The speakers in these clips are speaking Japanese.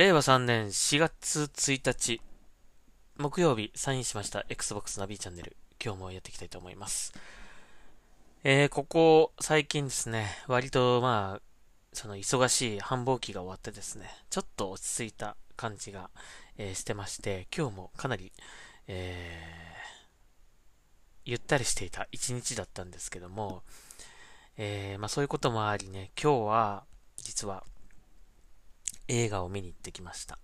令和3年4月1日、木曜日サインしました Xbox ナビチャンネル。今日もやっていきたいと思います。えー、ここ最近ですね、割とまあ、その忙しい繁忙期が終わってですね、ちょっと落ち着いた感じが、えー、してまして、今日もかなり、えー、ゆったりしていた一日だったんですけども、えー、まあそういうこともありね、今日は、実は、映画を見に行ってきました。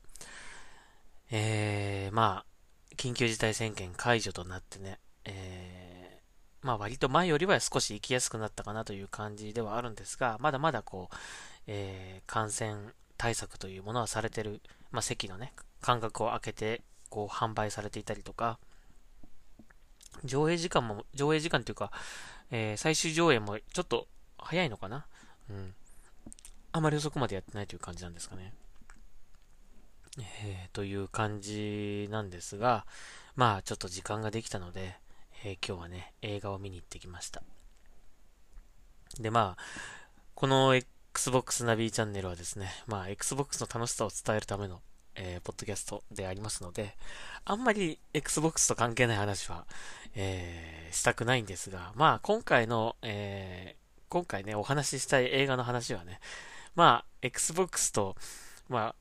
えー、まあ、緊急事態宣言解除となってね、えー、まあ割と前よりは少し行きやすくなったかなという感じではあるんですが、まだまだこう、えー、感染対策というものはされてる、まあ席のね、間隔を空けて、こう販売されていたりとか、上映時間も、上映時間というか、えー、最終上映もちょっと早いのかな？うん。あまり遅くまでやってないという感じなんですかね。えー、という感じなんですが、まあちょっと時間ができたので、えー、今日はね、映画を見に行ってきました。で、まあ、この Xbox ナビチャンネルはですね、まあ Xbox の楽しさを伝えるための、えー、ポッドキャストでありますので、あんまり Xbox と関係ない話は、えー、したくないんですが、まあ今回の、えー、今回ね、お話ししたい映画の話はね、まあ、Xbox と、まあ、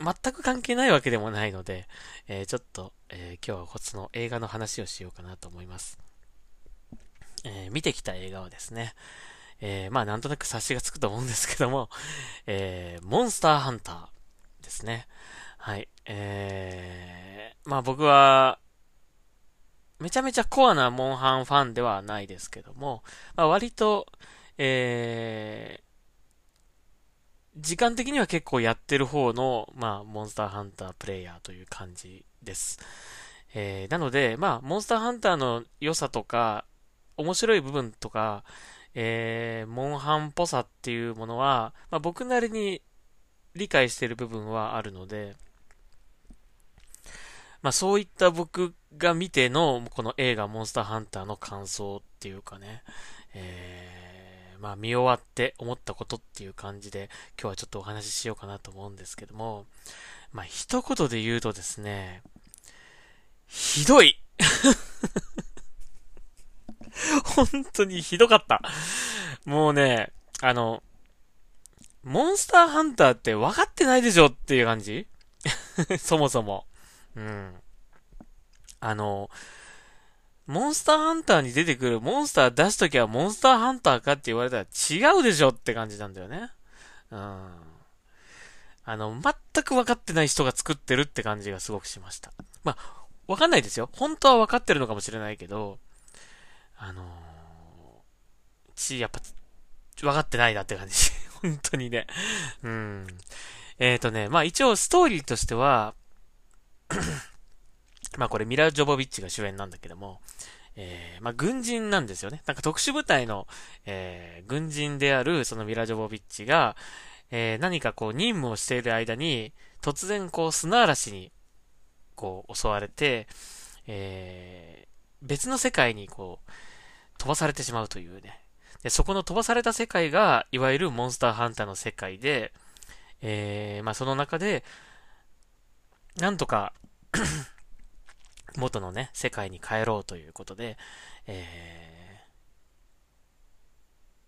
全く関係ないわけでもないので、えー、ちょっと、えー、今日はこっちの映画の話をしようかなと思います。えー、見てきた映画はですね、えまあ、なんとなく察しがつくと思うんですけども、えモンスターハンターですね。はい。えまあ僕は、めちゃめちゃコアなモンハンファンではないですけども、まあ、割と、えー、時間的には結構やってる方の、まあ、モンスターハンタープレイヤーという感じです。えー、なので、まあ、モンスターハンターの良さとか、面白い部分とか、えー、モンハンっぽさっていうものは、まあ、僕なりに理解してる部分はあるので、まあ、そういった僕が見ての、この映画モンスターハンターの感想っていうかね、えーまあ見終わって思ったことっていう感じで今日はちょっとお話ししようかなと思うんですけども、まあ一言で言うとですね、ひどい 本当にひどかった。もうね、あの、モンスターハンターって分かってないでしょっていう感じ そもそも。うん。あの、モンスターハンターに出てくるモンスター出すときはモンスターハンターかって言われたら違うでしょって感じなんだよね。うん。あの、全く分かってない人が作ってるって感じがすごくしました。まあ、分かんないですよ。本当は分かってるのかもしれないけど、あのー、ち、やっぱ、分かってないなって感じ。本当にね。うん。えっ、ー、とね、まあ一応ストーリーとしてはまあこれミラ・ジョボビッチが主演なんだけども、えー、まあ軍人なんですよね。なんか特殊部隊の、えー、軍人であるそのミラ・ジョボビッチが、えー、何かこう任務をしている間に、突然こう砂嵐に、こう襲われて、えー、別の世界にこう、飛ばされてしまうというね。で、そこの飛ばされた世界が、いわゆるモンスターハンターの世界で、えー、まあその中で、なんとか元のね、世界に帰ろうということで、え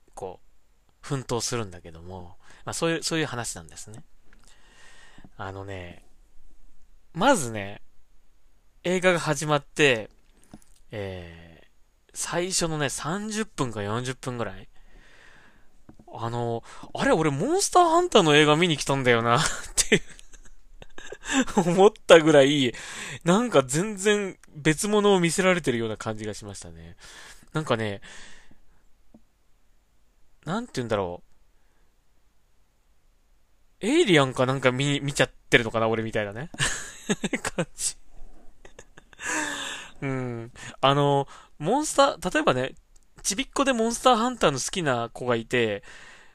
ー、こう、奮闘するんだけども、まあそういう、そういう話なんですね。あのね、まずね、映画が始まって、えー、最初のね、30分か40分ぐらい、あの、あれ俺モンスターハンターの映画見に来たんだよなっていう 思ったぐらい、なんか全然別物を見せられてるような感じがしましたね。なんかね、なんて言うんだろう。エイリアンかなんか見、見ちゃってるのかな俺みたいなね。感じ。うん。あの、モンスター、例えばね、ちびっこでモンスターハンターの好きな子がいて、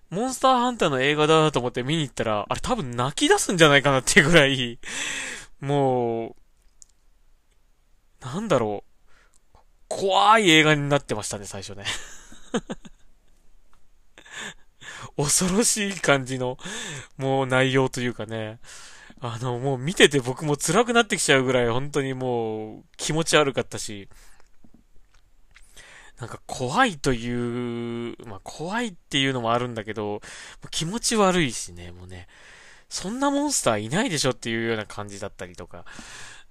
モンスターハンターの映画だなと思って見に行ったら、あれ多分泣き出すんじゃないかなっていうぐらい、もう、なんだろう。怖い映画になってましたね、最初ね。恐ろしい感じの、もう内容というかね。あの、もう見てて僕も辛くなってきちゃうぐらい、本当にもう気持ち悪かったし、なんか怖いという、まあ怖いっていうのもあるんだけど、気持ち悪いしね、もうね、そんなモンスターいないでしょっていうような感じだったりとか、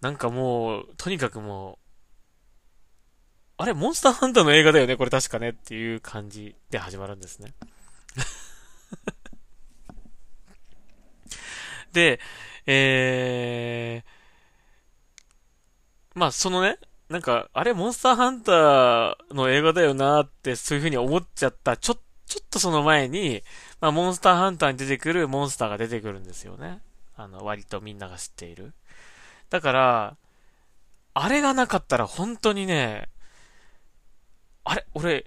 なんかもう、とにかくもう、あれ、モンスターハンターの映画だよねこれ確かねっていう感じで始まるんですね。で、えー、まあ、そのね、なんか、あれ、モンスターハンターの映画だよなって、そういう風に思っちゃった、ちょ、ちょっとその前に、まあ、モンスターハンターに出てくるモンスターが出てくるんですよね。あの、割とみんなが知っている。だから、あれがなかったら本当にね、あれ俺、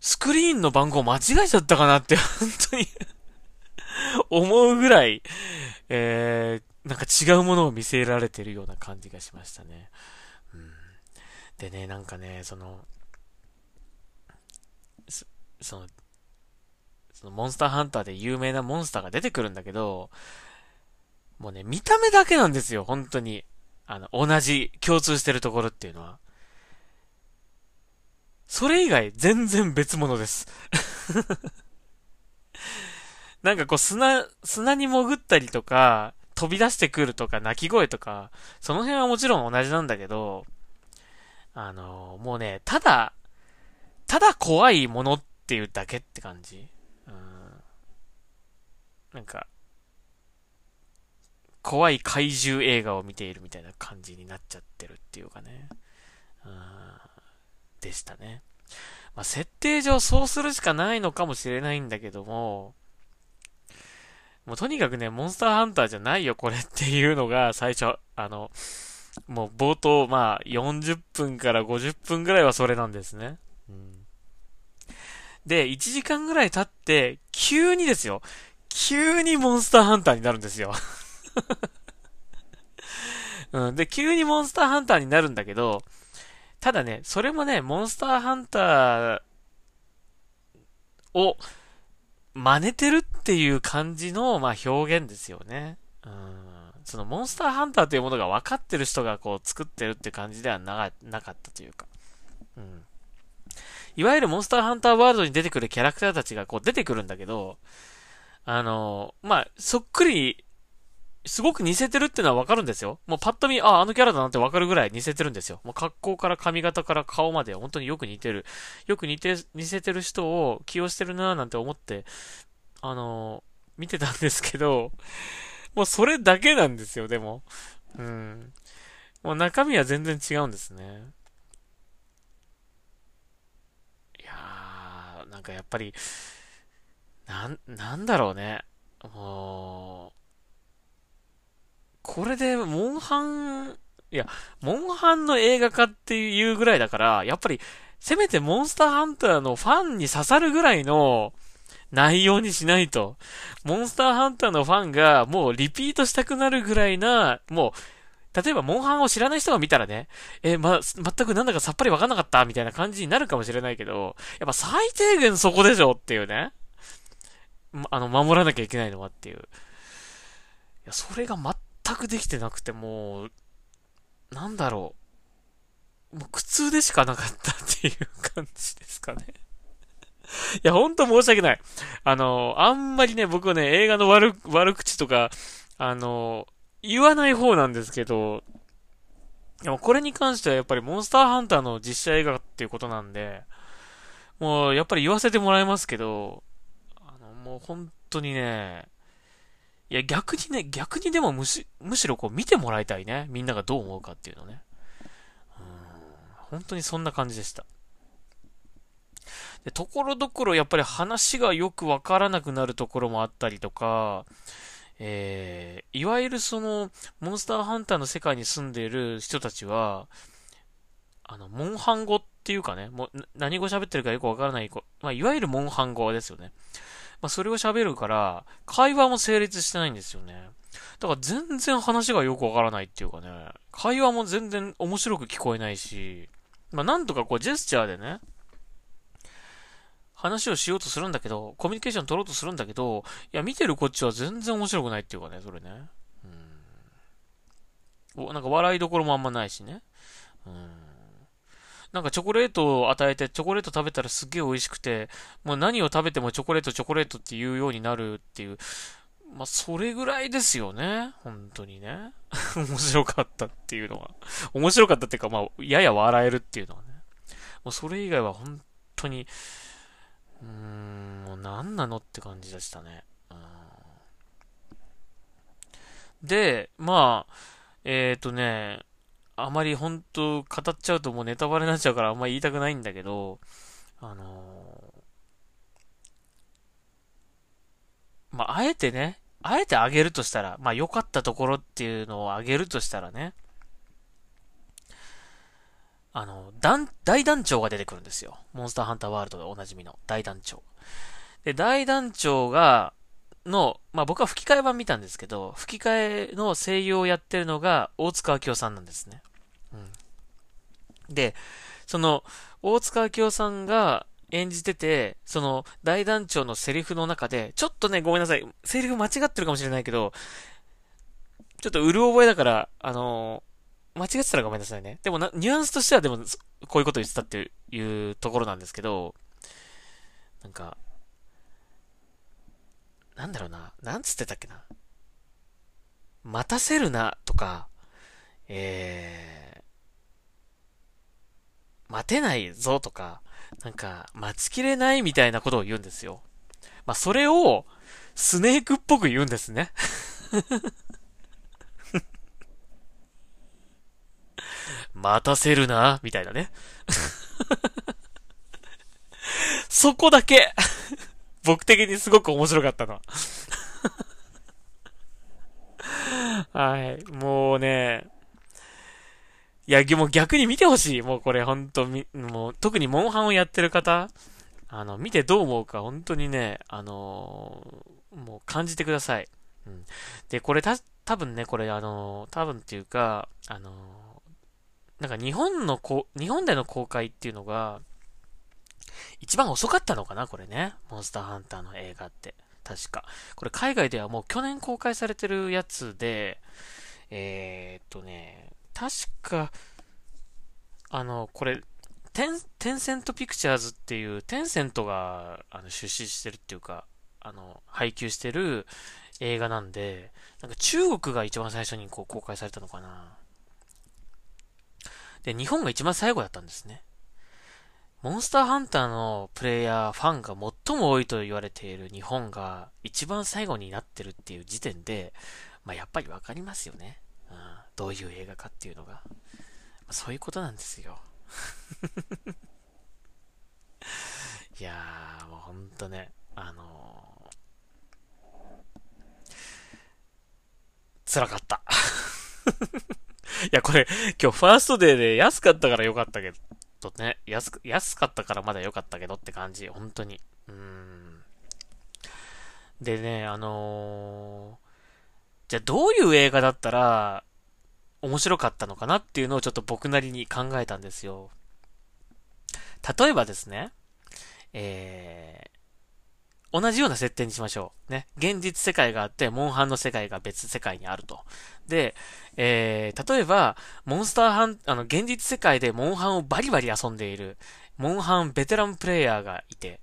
スクリーンの番号間違えちゃったかなって、本当に 思うぐらい、えー、なんか違うものを見せられてるような感じがしましたね。でね、なんかね、その、その、そのモンスターハンターで有名なモンスターが出てくるんだけど、もうね、見た目だけなんですよ、本当に。あの、同じ、共通してるところっていうのは。それ以外全然別物です なんかこう砂、砂に潜ったりとか、飛び出してくるとか、鳴き声とか、その辺はもちろん同じなんだけど、あの、もうね、ただ、ただ怖いものっていうだけって感じ。うん。なんか、怖い怪獣映画を見ているみたいな感じになっちゃってるっていうかね。うん。でしたね。まあ、設定上そうするしかないのかもしれないんだけども、もうとにかくね、モンスターハンターじゃないよ、これっていうのが最初、あの、もう冒頭、まあ、40分から50分ぐらいはそれなんですね。うん、で、1時間ぐらい経って、急にですよ。急にモンスターハンターになるんですよ。うん、で、急にモンスターハンターになるんだけど、ただね、それもね、モンスターハンターを真似てるっていう感じの、まあ、表現ですよね。うん。そのモンスターハンターというものが分かってる人がこう作ってるって感じではななかったというか。うん。いわゆるモンスターハンターワールドに出てくるキャラクターたちがこう出てくるんだけど、あの、まあ、そっくりすごく似せてるってのはわかるんですよ。もうパッと見、あ、あのキャラだなってわかるぐらい似せてるんですよ。もう格好から髪型から顔まで本当によく似てる。よく似て、似せてる人を起用してるなぁなんて思って、あの、見てたんですけど、もうそれだけなんですよ、でも。うん。もう中身は全然違うんですね。いやー、なんかやっぱり、なん、なんだろうね。もう、これで、モンハン、いや、モンハンの映画化っていうぐらいだから、やっぱり、せめてモンスターハンターのファンに刺さるぐらいの内容にしないと。モンスターハンターのファンがもうリピートしたくなるぐらいな、もう、例えば、モンハンを知らない人が見たらね、えま、全くなんだかさっぱりわかんなかったみたいな感じになるかもしれないけど、やっぱ最低限そこでしょっていうね。ま、あの、守らなきゃいけないのはっていう。いや、それが全くできてなくて、もう、なんだろう。もう苦痛でしかなかったっていう感じですかね。いや、ほんと申し訳ない。あの、あんまりね、僕はね、映画の悪、悪口とか、あの、言わない方なんですけど、でもこれに関してはやっぱりモンスターハンターの実写映画っていうことなんで、もうやっぱり言わせてもらいますけど、あの、もう本当にね、いや、逆にね、逆にでもむし、むしろこう見てもらいたいね。みんながどう思うかっていうのね。うん。本当にそんな感じでした。で、ところどころやっぱり話がよくわからなくなるところもあったりとか、えー、いわゆるその、モンスターハンターの世界に住んでいる人たちは、あの、モンハン語っていうかね、もう、何語喋ってるかよくわからない子まあ、いわゆるモンハン語ですよね。まあ、それを喋るから、会話も成立してないんですよね。だから全然話がよくわからないっていうかね、会話も全然面白く聞こえないし、まあ、なんとかこうジェスチャーでね、話をしようとするんだけど、コミュニケーション取ろうとするんだけど、いや、見てるこっちは全然面白くないっていうかね、それね。うん。おなんか笑いどころもあんまないしね。うん。なんかチョコレートを与えて、チョコレート食べたらすっげえ美味しくて、もう何を食べてもチョコレート、チョコレートっていうようになるっていう、まあ、それぐらいですよね。本当にね。面白かったっていうのは。面白かったっていうか、まあ、やや笑えるっていうのはね。もうそれ以外は本当に、うーん、もう何なのって感じでしたね。で、まあ、えっ、ー、とね、あまり本当語っちゃうともうネタバレになっちゃうからあんまり言いたくないんだけど、あのー、まあ、あえてね、あえてあげるとしたら、まあ、良かったところっていうのをあげるとしたらね、あの、団、大団長が出てくるんですよ。モンスターハンターワールドでおなじみの大団長。で、大団長が、の、まあ僕は吹き替え版見たんですけど、吹き替えの声優をやってるのが大塚明夫さんなんですね。うん。で、その、大塚明夫さんが演じてて、その、大団長のセリフの中で、ちょっとね、ごめんなさい。セリフ間違ってるかもしれないけど、ちょっとうる覚えだから、あのー、間違ってたらごめんなさいね。でもな、ニュアンスとしてはでも、こういうこと言ってたっていうところなんですけど、なんか、なんだろうな、なんつってたっけな。待たせるな、とか、えー、待てないぞ、とか、なんか、待ちきれないみたいなことを言うんですよ。まあ、それを、スネークっぽく言うんですね。待たせるな、みたいなね。そこだけ僕的にすごく面白かったの。はい。もうね、いや、もう逆に見てほしい。もうこれほんと、もう特にモンハンをやってる方、あの、見てどう思うか本当にね、あのー、もう感じてください。うん。で、これた、多分ね、これあのー、多分っていうか、あのー、なんか日本のこ、日本での公開っていうのが、一番遅かったのかなこれね。モンスターハンターの映画って。確か。これ海外ではもう去年公開されてるやつで、えー、っとね、確か、あの、これ、テン、テンセントピクチャーズっていう、テンセントが、あの、出資してるっていうか、あの、配給してる映画なんで、なんか中国が一番最初にこう公開されたのかな。で、日本が一番最後だったんですね。モンスターハンターのプレイヤー、ファンが最も多いと言われている日本が一番最後になってるっていう時点で、まあ、やっぱりわかりますよね。うん。どういう映画かっていうのが。まあ、そういうことなんですよ。いやー、もうほんとね、あのー、辛かった。いや、これ、今日ファーストデーで安かったからよかったけど、ね、安く、安かったからまだ良かったけどって感じ、本当に。うん。でね、あのー、じゃあどういう映画だったら、面白かったのかなっていうのをちょっと僕なりに考えたんですよ。例えばですね、えー同じような設定にしましょう。ね。現実世界があって、モンハンの世界が別世界にあると。で、えー、例えば、モンスターハン、あの、現実世界でモンハンをバリバリ遊んでいる、モンハンベテランプレイヤーがいて、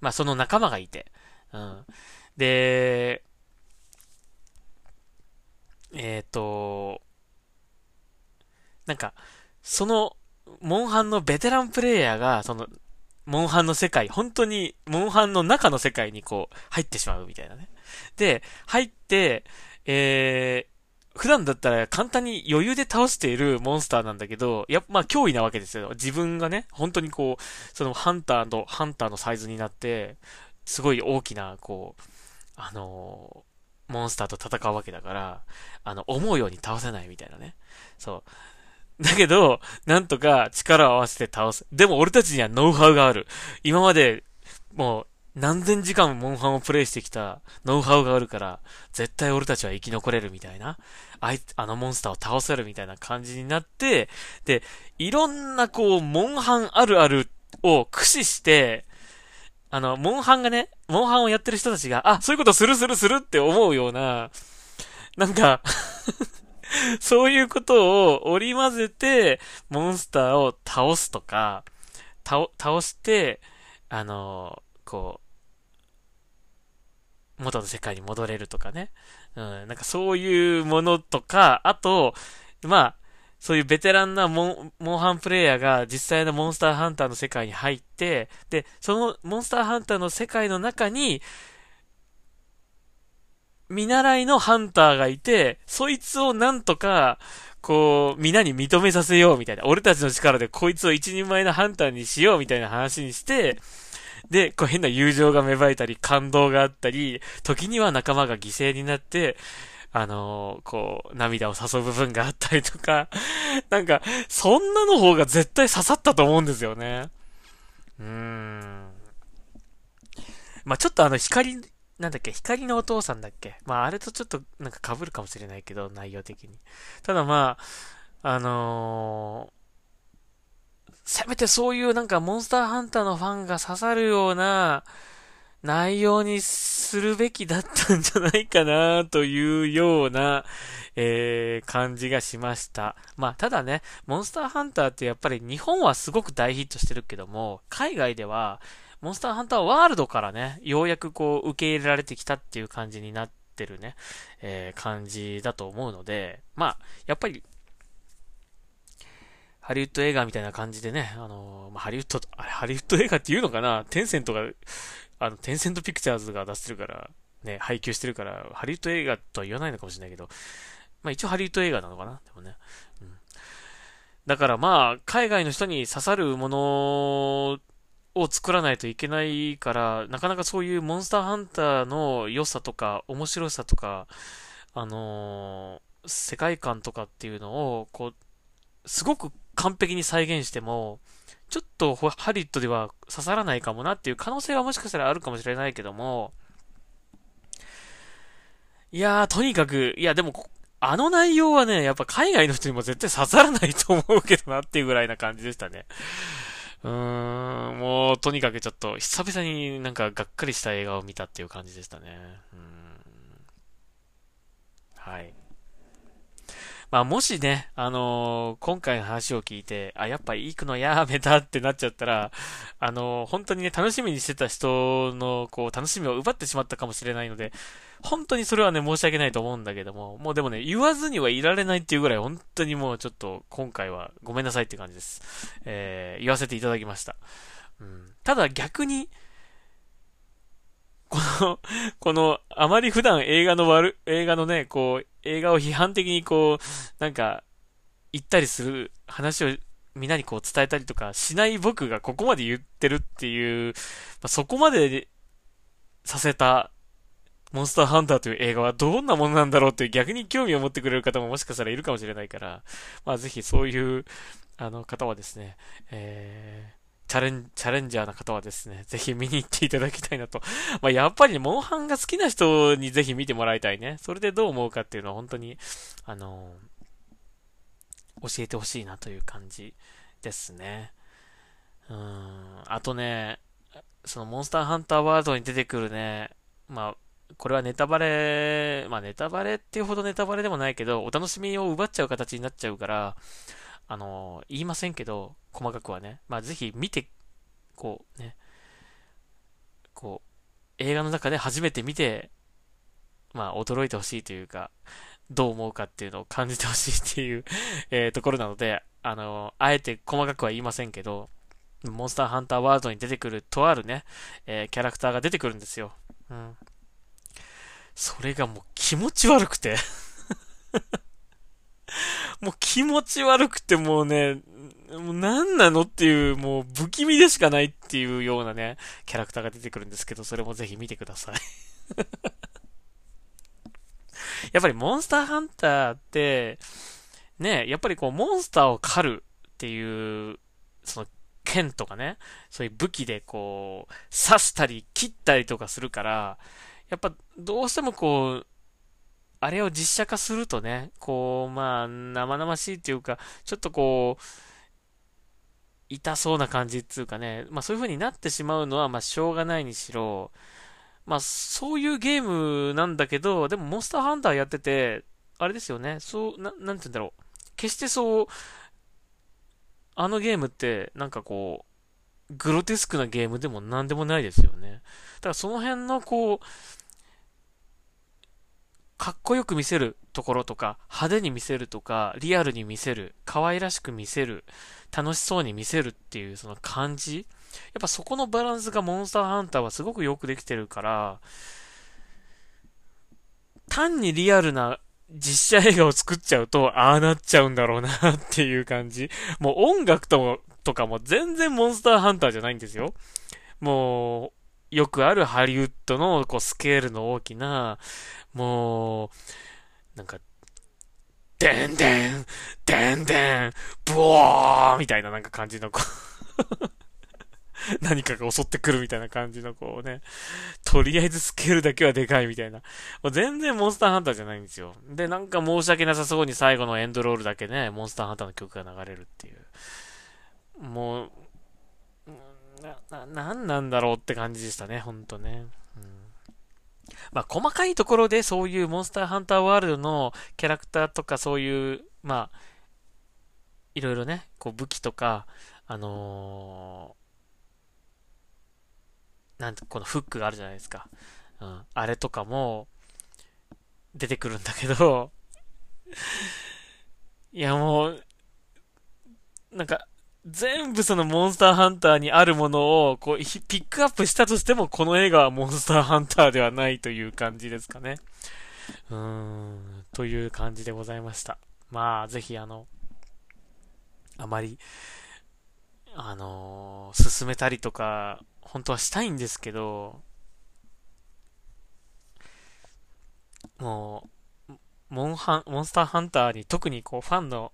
まあ、その仲間がいて、うん。で、えっ、ー、と、なんか、その、モンハンのベテランプレイヤーが、その、モンハンの世界、本当に、モンハンの中の世界にこう、入ってしまうみたいなね。で、入って、えー、普段だったら簡単に余裕で倒しているモンスターなんだけど、やっぱ、まあ、脅威なわけですよ。自分がね、本当にこう、そのハンターの、ハンターのサイズになって、すごい大きな、こう、あのー、モンスターと戦うわけだから、あの、思うように倒せないみたいなね。そう。だけど、なんとか力を合わせて倒す。でも俺たちにはノウハウがある。今まで、もう、何千時間モンハンをプレイしてきたノウハウがあるから、絶対俺たちは生き残れるみたいな。あい、あのモンスターを倒せるみたいな感じになって、で、いろんなこう、モンハンあるあるを駆使して、あの、モンハンがね、モンハンをやってる人たちが、あ、そういうことするするするって思うような、なんか そういうことを織り交ぜて、モンスターを倒すとか、倒、倒して、あの、こう、元の世界に戻れるとかね。うん、なんかそういうものとか、あと、まあ、そういうベテランなモン、モンハンプレイヤーが実際のモンスターハンターの世界に入って、で、そのモンスターハンターの世界の中に、見習いのハンターがいて、そいつをなんとか、こう、皆に認めさせようみたいな。俺たちの力でこいつを一人前のハンターにしようみたいな話にして、で、こう変な友情が芽生えたり、感動があったり、時には仲間が犠牲になって、あのー、こう、涙を誘う部分があったりとか、なんか、そんなの方が絶対刺さったと思うんですよね。うーん。まあ、ちょっとあの、光、なんだっけ、光のお父さんだっけ？まあ、あれとちょっとなんか被るかもしれないけど、内容的に。ただまあ、あのー、せめてそういうなんかモンスターハンターのファンが刺さるような、内容にするべきだったんじゃないかなというような、えー、感じがしました。まあ、ただね、モンスターハンターってやっぱり日本はすごく大ヒットしてるけども、海外では、モンスターハンターワールドからね、ようやくこう、受け入れられてきたっていう感じになってるね、えー、感じだと思うので、まあ、やっぱり、ハリウッド映画みたいな感じでね、あのー、まあ、ハリウッド、あれ、ハリウッド映画っていうのかなテンセントがあの、テンセントピクチャーズが出してるから、ね、配給してるから、ハリウッド映画とは言わないのかもしれないけど、まあ一応ハリウッド映画なのかなでもね。うん。だからまあ、海外の人に刺さるものを作らないといけないから、なかなかそういうモンスターハンターの良さとか、面白さとか、あのー、世界観とかっていうのを、こう、すごく完璧に再現しても、ちょっとハリウッドでは刺さらないかもなっていう可能性はもしかしたらあるかもしれないけども、いやー、とにかく、いや、でも、あの内容はね、やっぱ海外の人にも絶対刺さらないと思うけどなっていうぐらいな感じでしたね。うーん、もう、とにかくちょっと、久々になんかがっかりした映画を見たっていう感じでしたね。うん。はい。まあ、もしね、あのー、今回の話を聞いて、あ、やっぱ行くのやめたってなっちゃったら、あのー、本当にね、楽しみにしてた人の、こう、楽しみを奪ってしまったかもしれないので、本当にそれはね、申し訳ないと思うんだけども、もうでもね、言わずにはいられないっていうぐらい、本当にもうちょっと、今回はごめんなさいって感じです。えー、言わせていただきました。うん。ただ逆に、この、この、あまり普段映画の悪、映画のね、こう、映画を批判的にこう、なんか、言ったりする話をみんなにこう伝えたりとかしない僕がここまで言ってるっていう、まあ、そこまでさせたモンスターハンターという映画はどんなものなんだろうっていう逆に興味を持ってくれる方ももしかしたらいるかもしれないから、まあぜひそういう、あの方はですね、えー、チャレン、チャレンジャーな方はですね、ぜひ見に行っていただきたいなと。まあ、やっぱりね、モンハンが好きな人にぜひ見てもらいたいね。それでどう思うかっていうのは本当に、あのー、教えてほしいなという感じですね。うん。あとね、そのモンスターハンターワールドに出てくるね、まあ、これはネタバレ、まあネタバレっていうほどネタバレでもないけど、お楽しみを奪っちゃう形になっちゃうから、あの言いませんけど、細かくはね。まあ、ぜひ見て、こうね、こう、映画の中で初めて見て、まあ、驚いてほしいというか、どう思うかっていうのを感じてほしいっていう えところなので、あのあえて細かくは言いませんけど、モンスターハンターワールドに出てくるとあるね、えー、キャラクターが出てくるんですよ。うん。それがもう気持ち悪くて もう気持ち悪くてもうね、もう何なのっていう、もう不気味でしかないっていうようなね、キャラクターが出てくるんですけど、それもぜひ見てください。やっぱりモンスターハンターって、ね、やっぱりこうモンスターを狩るっていう、その剣とかね、そういう武器でこう、刺したり切ったりとかするから、やっぱどうしてもこう、あれを実写化するとね、こう、まあ、生々しいっていうか、ちょっとこう、痛そうな感じっていうかね、まあそういう風になってしまうのは、まあしょうがないにしろ、まあそういうゲームなんだけど、でもモンスターハンターやってて、あれですよね。そう、な、なんて言うんだろう。決してそう、あのゲームって、なんかこう、グロテスクなゲームでも何でもないですよね。だからその辺のこう、かっこよく見せるところとか、派手に見せるとか、リアルに見せる、可愛らしく見せる、楽しそうに見せるっていうその感じやっぱそこのバランスがモンスターハンターはすごくよくできてるから、単にリアルな実写映画を作っちゃうと、ああなっちゃうんだろうなっていう感じ。もう音楽とも、とかも全然モンスターハンターじゃないんですよ。もう、よくあるハリウッドのこうスケールの大きな、もう、なんか、でんでん、でんでん、ブワーみたいななんか感じのこう 何かが襲ってくるみたいな感じのこうね、とりあえずスケールだけはでかいみたいな。もう全然モンスターハンターじゃないんですよ。で、なんか申し訳なさそうに最後のエンドロールだけね、モンスターハンターの曲が流れるっていう。もう、な、な、なんなんだろうって感じでしたね、ほんとね。うんまあ、細かいところでそういうモンスターハンターワールドのキャラクターとかそういう、まあ、いろいろね、こう武器とか、あのー、なんて、このフックがあるじゃないですか。うん。あれとかも、出てくるんだけど いやもう、なんか、全部そのモンスターハンターにあるものを、こう、ピックアップしたとしても、この映画はモンスターハンターではないという感じですかね。うーん、という感じでございました。まあ、ぜひあの、あまり、あのー、進めたりとか、本当はしたいんですけど、もう、モンハン、モンスターハンターに特にこうファンの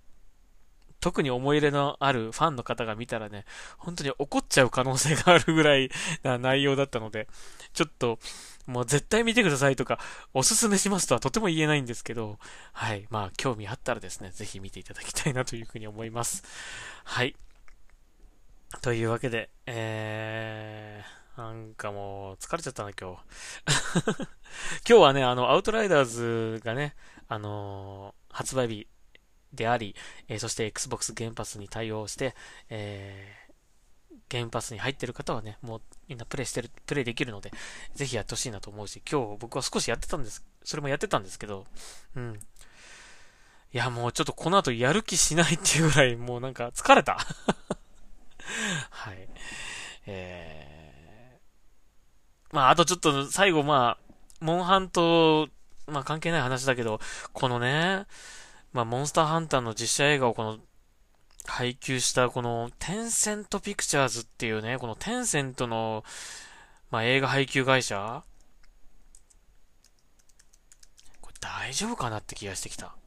特に思い入れのあるファンの方が見たらね、本当に怒っちゃう可能性があるぐらいな内容だったので、ちょっと、もう絶対見てくださいとか、おすすめしますとはとても言えないんですけど、はい。まあ、興味あったらですね、ぜひ見ていただきたいなというふうに思います。はい。というわけで、えー、なんかもう、疲れちゃったな、今日。今日はね、あの、アウトライダーズがね、あのー、発売日であり、えー、そして Xbox ゲームパスに対応して、えー、ゲームパスに入ってる方はね、もうみんなプレイしてる、プレイできるので、ぜひやってほしいなと思うし、今日僕は少しやってたんです、それもやってたんですけど、うん。いや、もうちょっとこの後やる気しないっていうぐらい、もうなんか疲れた。はい。えー、まあ、あとちょっと最後、まあ、モンハンと、まあ関係ない話だけど、このね、まあ、モンスターハンターの実写映画をこの、配給したこの、テンセントピクチャーズっていうね、このテンセントの、まあ、映画配給会社？これ大丈夫かなって気がしてきた。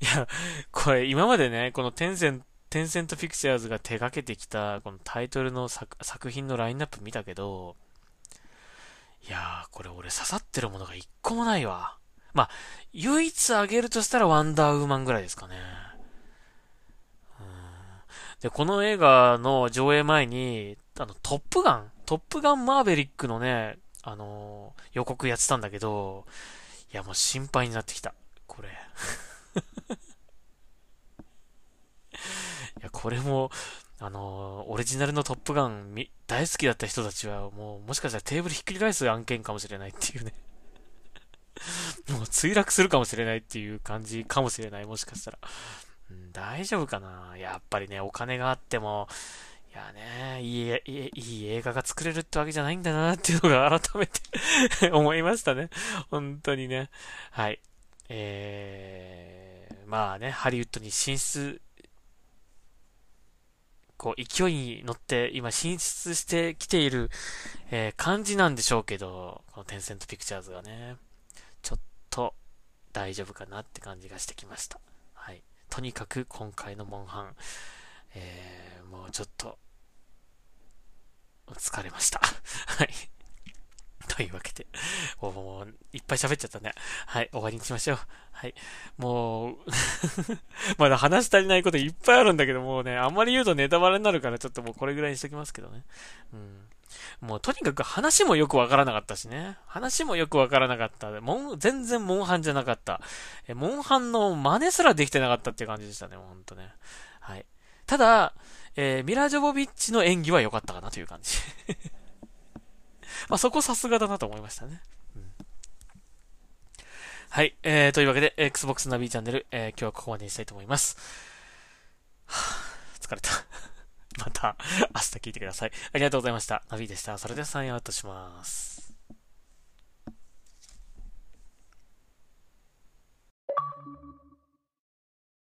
いや、これ今までね、このテンセンテンセントピクチャーズが手掛けてきた、このタイトルの作作品のラインナップ見たけど、いやー、これ俺刺さってるものが一個もないわ。まあ、唯一あげるとしたらワンダーウーマンぐらいですかね。で、この映画の上映前に、あの、トップガン、トップガンマーベリックのね、あのー、予告やってたんだけど、いや、もう心配になってきた。これ。いや、これも、あのー、オリジナルのトップガン大好きだった人たちは、もう、もしかしたらテーブルひっくり返す案件かもしれないっていうね。もう墜落するかもしれないっていう感じかもしれない、もしかしたら。大丈夫かな？やっぱりね、お金があっても、いやね、いい、いい、映画が作れるってわけじゃないんだなっていうのが改めて 思いましたね。本当にね。はい。えー、まあね、ハリウッドに進出、こう、勢いに乗って今進出してきている、えー、感じなんでしょうけど、このテンセントピクチャーズがね。と大丈夫かなって感じがしてきました。はい。とにかく今回のモンハン、えー、もうちょっと、疲れました。はい。というわけで、もう、いっぱい喋っちゃったね。はい、終わりにしましょう。はい。もう まだ話し足りないこといっぱいあるんだけど、もうね、あんまり言うとネタバレになるから、ちょっともうこれぐらいにしときますけどね。うん。もうとにかく話もよくわからなかったしね。話もよくわからなかった。もん、全然モンハンじゃなかった。え、モンハンの真似すらできてなかったっていう感じでしたね、ほんとね。はい。ただ、えー、ミラー・ジョボビッチの演技は良かったかなという感じ。まあそこさすがだなと思いましたね。うん、はい。えー、というわけで、Xbox ナビチャンネル、えー、今日はここまでにしたいと思います。はぁ、疲れた。また、明日聞いてください。ありがとうございました。ナビでした。それではサインアウトします。